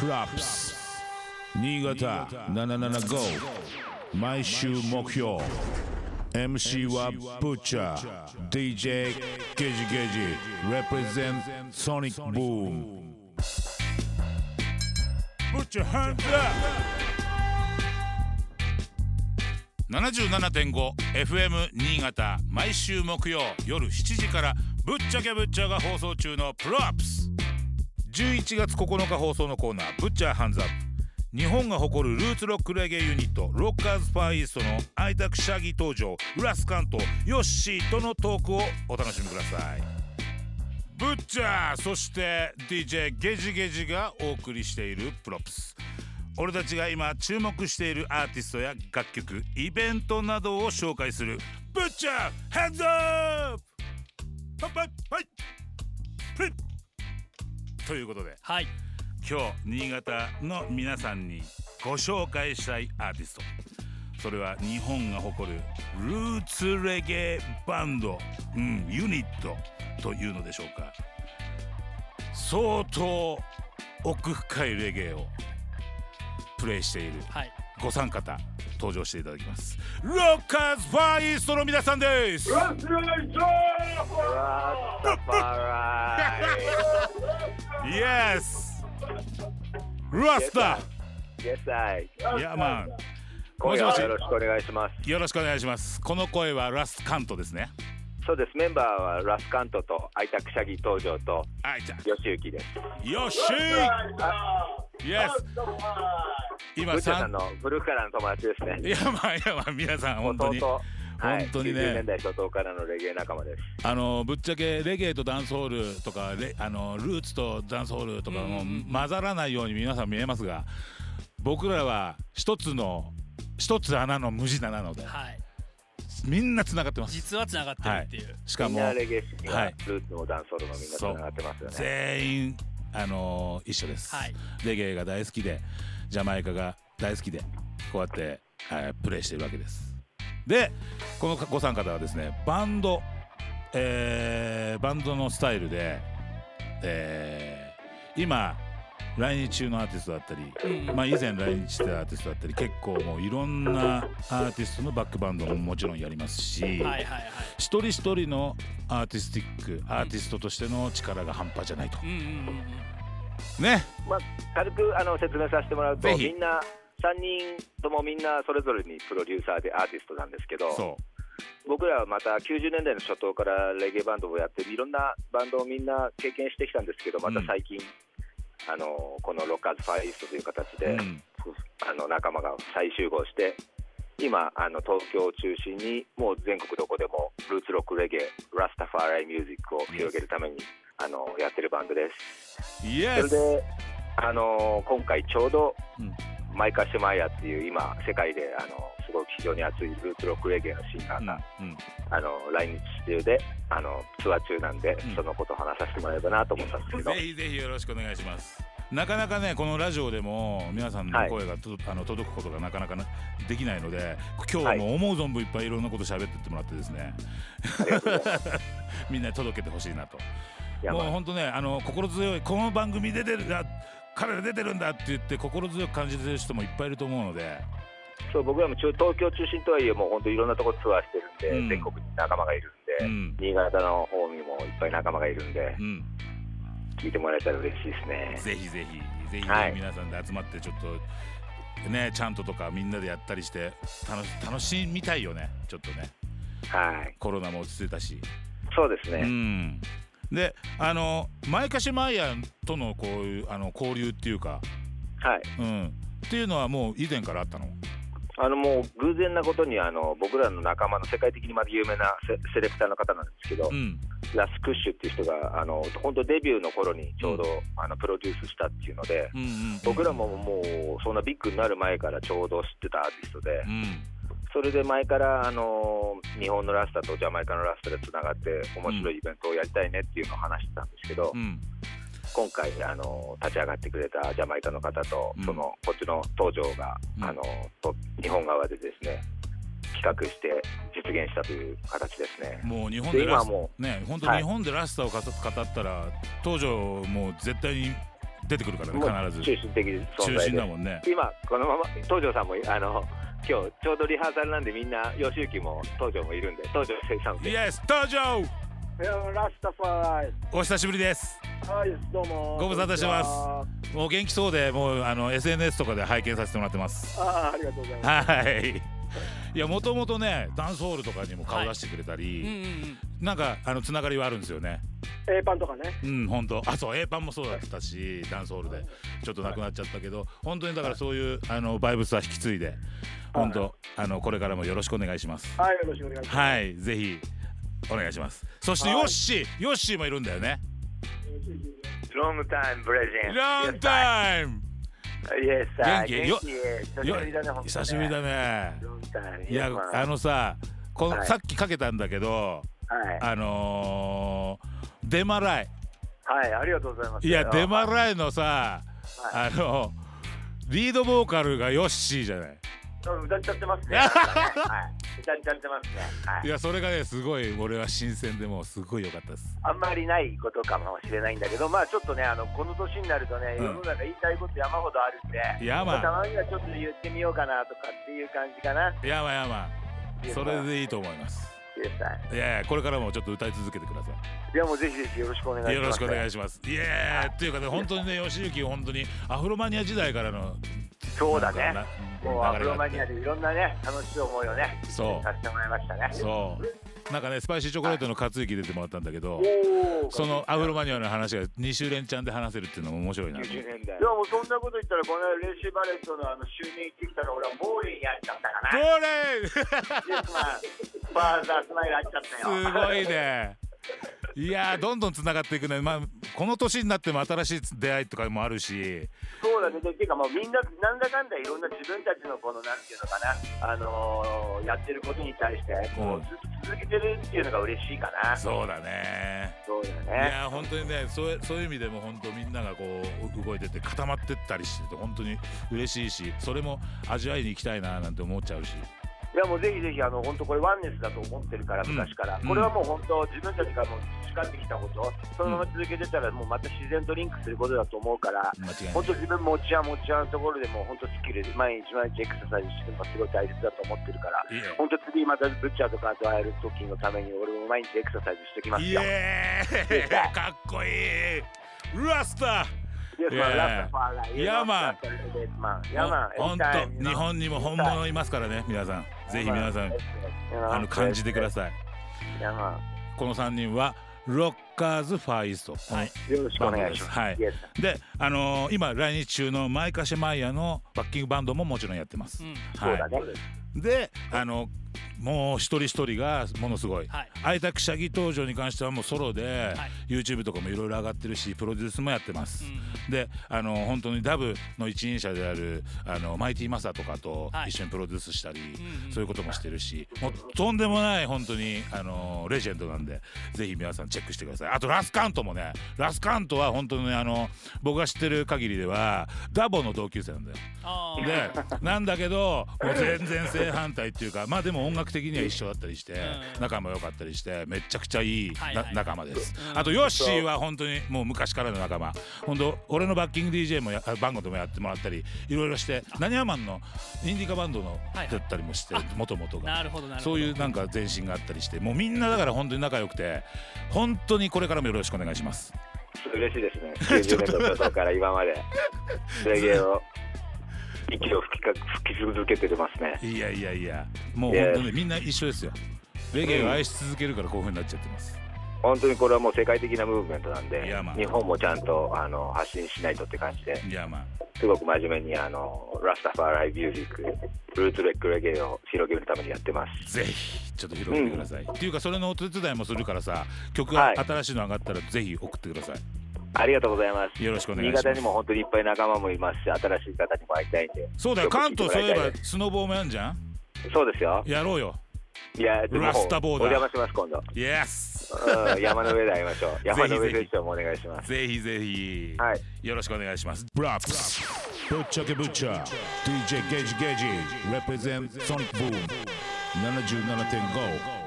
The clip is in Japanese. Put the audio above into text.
プラップス新潟775毎週目標 MC はブッチャー DJ ゲジゲジ represent Sonic Boom. ブッチャーハンズアップ 77.5FM 新潟毎週木曜夜7時からぶっちゃけぶっちゃが放送中のプロアップス11月9日放送のコーナー「ブッチャーハンズアップ」日本が誇るルーツロックレゲエユニットロッカーズファーイーストのアイタクシャギ登場ラスカントヨッシーとのトークをお楽しみください。ブッチャーそして DJ ゲジゲジがお送りしているプロプス。俺たちが今注目しているアーティストや楽曲イベントなどを紹介するブッチャーハンズアップということではい。今日新潟の皆さんにご紹介したいアーティスト。それは日本が誇るルーツレゲエバンド、うん、ユニットというのでしょうか。相当奥深いレゲエをプレイしているはい。ご参加方登場していただきます。ロッカーズファーイーストの皆さんですイエスラスタ Yes, I. いやまあ今夜もしもし。はよろしくお願いします。よろしくお願いします。この声はラスカントですね。そうです、メンバーはラスカントとアイタクシャギ登場とはいじゃヨシユキです。あよっしーイエス今さ三んの古くからの友達ですね。いやまあいやまあ皆さん本当に。弟はい、本当にね。90年代初頭からのレゲエ仲間です。あのぶっちゃけレゲエとダンスホールとかレあのルーツとダンスホールとかも混ざらないように皆さん見えますが僕らは一つの一つ穴の無地なのではい。みんなつながってます。実はつながってるっていう、しかもみんなレゲエ史にははい。ルーツのダンスホールもみんなつながってますよね。全員あの一緒です、はい。レゲエが大好きでジャマイカが大好きでこうやって、えープレイしてるわけですでこのご参加方はですねバンド、えーバンドのスタイルで、えー今来日中のアーティストだったり、まあ、以前来日してたアーティストだったり結構もういろんなアーティストのバックバンドももちろんやりますし、はいはいはい。一人一人のアーティスティックアーティストとしての力が半端じゃないと。うんうんうんうん。ね。まあ、軽くあの説明させてもらうとみんな3人ともみんなそれぞれにプロデューサーでアーティストなんですけどそ僕らはまた90年代の初頭からレゲエバンドをやっていろんなバンドをみんな経験してきたんですけどまた最近、あのこのロッカーズ・ファイーストという形う、で、うん、あの仲間が再集合して今あの東京を中心にもう全国どこでもルーツロックレゲエラスタファーライミュージックを広げるためにあのやってるバンドです。それであの今回ちょうど、うんマイカ・シュマイヤーっていう今世界であのすごく非常に熱いルーツロックレゲエのシンガーが、うんうん。あの来日中であのツアー中なんで、ん。そのことを話させてもらえればなと思ったんですけど、ぜひぜひよろしくお願いします。なかなかねこのラジオでも皆さんの声がと、あの届くことがなかなかなできないので今日はもう思う存分いっぱいいろんなこと喋ってってもらってですね、ありがとうござい。みんなに届けてほしいなと。もう本当ねあの心強いこの番組出てるあ彼ら出てるんだって言って心強く感じてる人もいっぱいいると思うので。そう僕らも中東京中心とはいえもう本当いろんなところツアーしてるんで、うん。全国に仲間がいるんで、うん。新潟の方にもいっぱい仲間がいるんでうん。聞いてもらえたら嬉しいですね。ぜひぜひぜひ、ねはい。皆さんで集まってちょっとねちゃんととかみんなでやったりして楽し楽しみたいよねちょっとね。はい、コロナも落ち着いたし、そうですね。うんであのマイカシマイヤーとのこういうあの交流っていうか、はい。うん、っていうのはもう以前からあったの？あのもう偶然なことにあの僕らの仲間の世界的にまず有名なセセレクターの方なんですけど、うん。ラスクッシュっていう人があの本当デビューの頃にちょうど、あのプロデュースしたっていうので、うんうん。僕らももうそんなビッグになる前からちょうど知ってたアーティストで、うんそれで前からあの日本のラスタとジャマイカのラスタでつながって面白いイベントをやりたいねっていうのを話してたんですけど、うん。今回あの立ち上がってくれたジャマイカの方と、うん。そのこっちの東条が、うん。あのと日本側でですね企画して実現したという形ですね。もう日本ででラス今もね本当はい。日本でラスタを語語ったら東條もう絶対に出てくるからね必ず。中心的存中在で。心だもんね。今このまま東條さんもあの今日ちょうどリハーサルなんでみんな吉行も東條もいるんで東條生産イエス登場いやラスタファーお久しぶりです。イはいどうも。ご無沙汰してます。もう元気そうでもうあの SNS とかで拝見させてもらってます。あーありがとうございます。はい。いやもともとねダンスホールとかにも顔出してくれたり、うんうんうん。なんかあのつながりはあるんですよね。A パンとかね。うん本当あそう A パンもそうだったしダンスホールで。ちょっとなくなっちゃったけど本当にだからそういうあのバイブスは引き継いで本当あのこれからもよろしくお願いします。はいよろしくお願いします。はいぜひお願いします。そしてヨッシーヨッシーもいるんだよね。ロングタイムプレゼンロングタイムイエス元気よ久しぶりだね。久しぶりだね。いやあのさこの、はい。さっきかけたんだけどはい。あのー、デマライ。はいありがとうございます。いやデマはライのさあのリードボーカルがヨッシーじゃない歌っちゃってますね。はい。歌っちゃってますね。はい。いやそれがねすごい俺は新鮮でもうすごい良かったです。あんまりないことかもしれないんだけど、まあちょっとね、あのこの年になるとね、うん。世の中言いたいこと山ほどあるんで、いやまあたまにはちょっと言ってみようかなとかっていう感じかな。やまやまそれでいいと思います。いやいやこれからもちょっと歌い続けてください。いやもうぜひぜひよろしくお願いします。よろしくお願いしします。いやーっていうかね本当にね吉行本当にアフロマニア時代からのそうだねもうアフロマニアでいろんなね、楽しい思いをね、そうさせてもらいましたね。そうなんかねスパイシーチョコレートの活劇出てもらったんだけどそのアフロマニアの話が2週連チャンで話せるっていうのも面白いなと思って90年代。いやもうそんなこと言ったら、この間練習バレットのあの周年行ってきたら、俺はモーリーやっちゃったかな。これイエスマン、ファーザースマイルあっちゃったよ。すごいねいやーどんどんつながっていくね。まあこの年になっても新しい出会いとかもあるし。そうだね、でていうか、もうみんな、なんだかんだいろんな自分たちのこの、なんていうのかな、あのーやってることに対して、こう、うん。ずっと続けてるっていうのが嬉しいかな。そうだね。そうだいね。やー本当にねそうそういう意味でも本当みんながこう動いてて固まってったりしてて本当に嬉しいしそれも味わいに行きたいななんて思っちゃうし。いや、もうぜひぜひ、あの、本当これワンネスだと思ってるから、うん昔から。うんこれはもう本当、自分たちがもう培ってきたこと、そのまま続けてたら、もうまた自然とリンクすることだと思うから、間違いない本当自分持ち屋持ち屋のところでも、本当スキルで、毎日毎日エクササイズしてるのがすごい大切だと思ってるから、本当次またブッチャーとかと会える時のために、俺も毎日エクササイズしてきますイよ。かっこいい。ラスタ Yes, Yeah. Yeah, Anytime, you know. 日本にも本物いますからね皆さんぜひ皆さんあの感じてくださいい。Yeah, man. この3人はロッカーズファイストはいよろしくお願いします。はい.であのー今来日中のマイカシェマイヤのバッキングバンドももちろんやってます、うんそうだね。であのもう一人一人がものすごい。はい。開拓者技登場に関してはもうソロで、はい。YouTube とかもいろいろ上がってるしプロデュースもやってます、うんであの本当にダブの一人者であるあのマイティマサとかとはい。一緒にプロデュースしたり、うんうん。そういうこともしてるしもうとんでもない本当にあのレジェンドなんでぜひ皆さんチェックしてください。あとラスカントもねラスカントは本当にあの僕が知ってる限りではダボの同級生なんだよ。でなんだけどもう全然正反対っていうかまあでも音楽的には一緒だったりしてうん。仲も良かったりしてめちゃくちゃいい仲間です。うん。あとヨッシーは本当にもう昔からの仲間。本当俺のバッキング DJ もやバンゴでもやってもらったりいろいろしてなにわマンのインディカバンドのだったりもしてあ。もともとがそういうなんか前身があったりしてもうみんなだから本当に仲良くて本当にこれからもよろしくお願いします。嬉しいですね。90年のことから今まで 息を吹きか吹き続けてますね。いやいやいやもう本当にみんな一緒ですよ。レゲエを愛し続けるからこういう風になっちゃってます。本当にこれはもう世界的なムーブメントなんいでやまあ、日本もちゃんとあの発信しないとって感じで、いやまあ。すごく真面目にあのラスタファーライミュージック、ルーツレックレゲエを広げるためにやってます。ぜひちょっと広げてください、っていうかそれのお手伝いもするからさ曲がはい。新しいの上がったらぜひ送ってください、ありがとうございます。よろしくお願いし新ます。潟にも本当にいっぱい仲間もいますし、新しい方にも会いたいんで。そうだよ。関東そういえばスノボーもやんじゃん？そうですよ。やろうよ。いや、ラスタボーダー。お邪魔します、今度。イエスうん、山の上で会いましょう。山の上で一緒もお願いします。ぜひぜひ、はい。よろしくお願いします。ブラップスぶっちゃけぶっちゃ。DJ ゲージゲージ。Represent Sonic Boom 77.5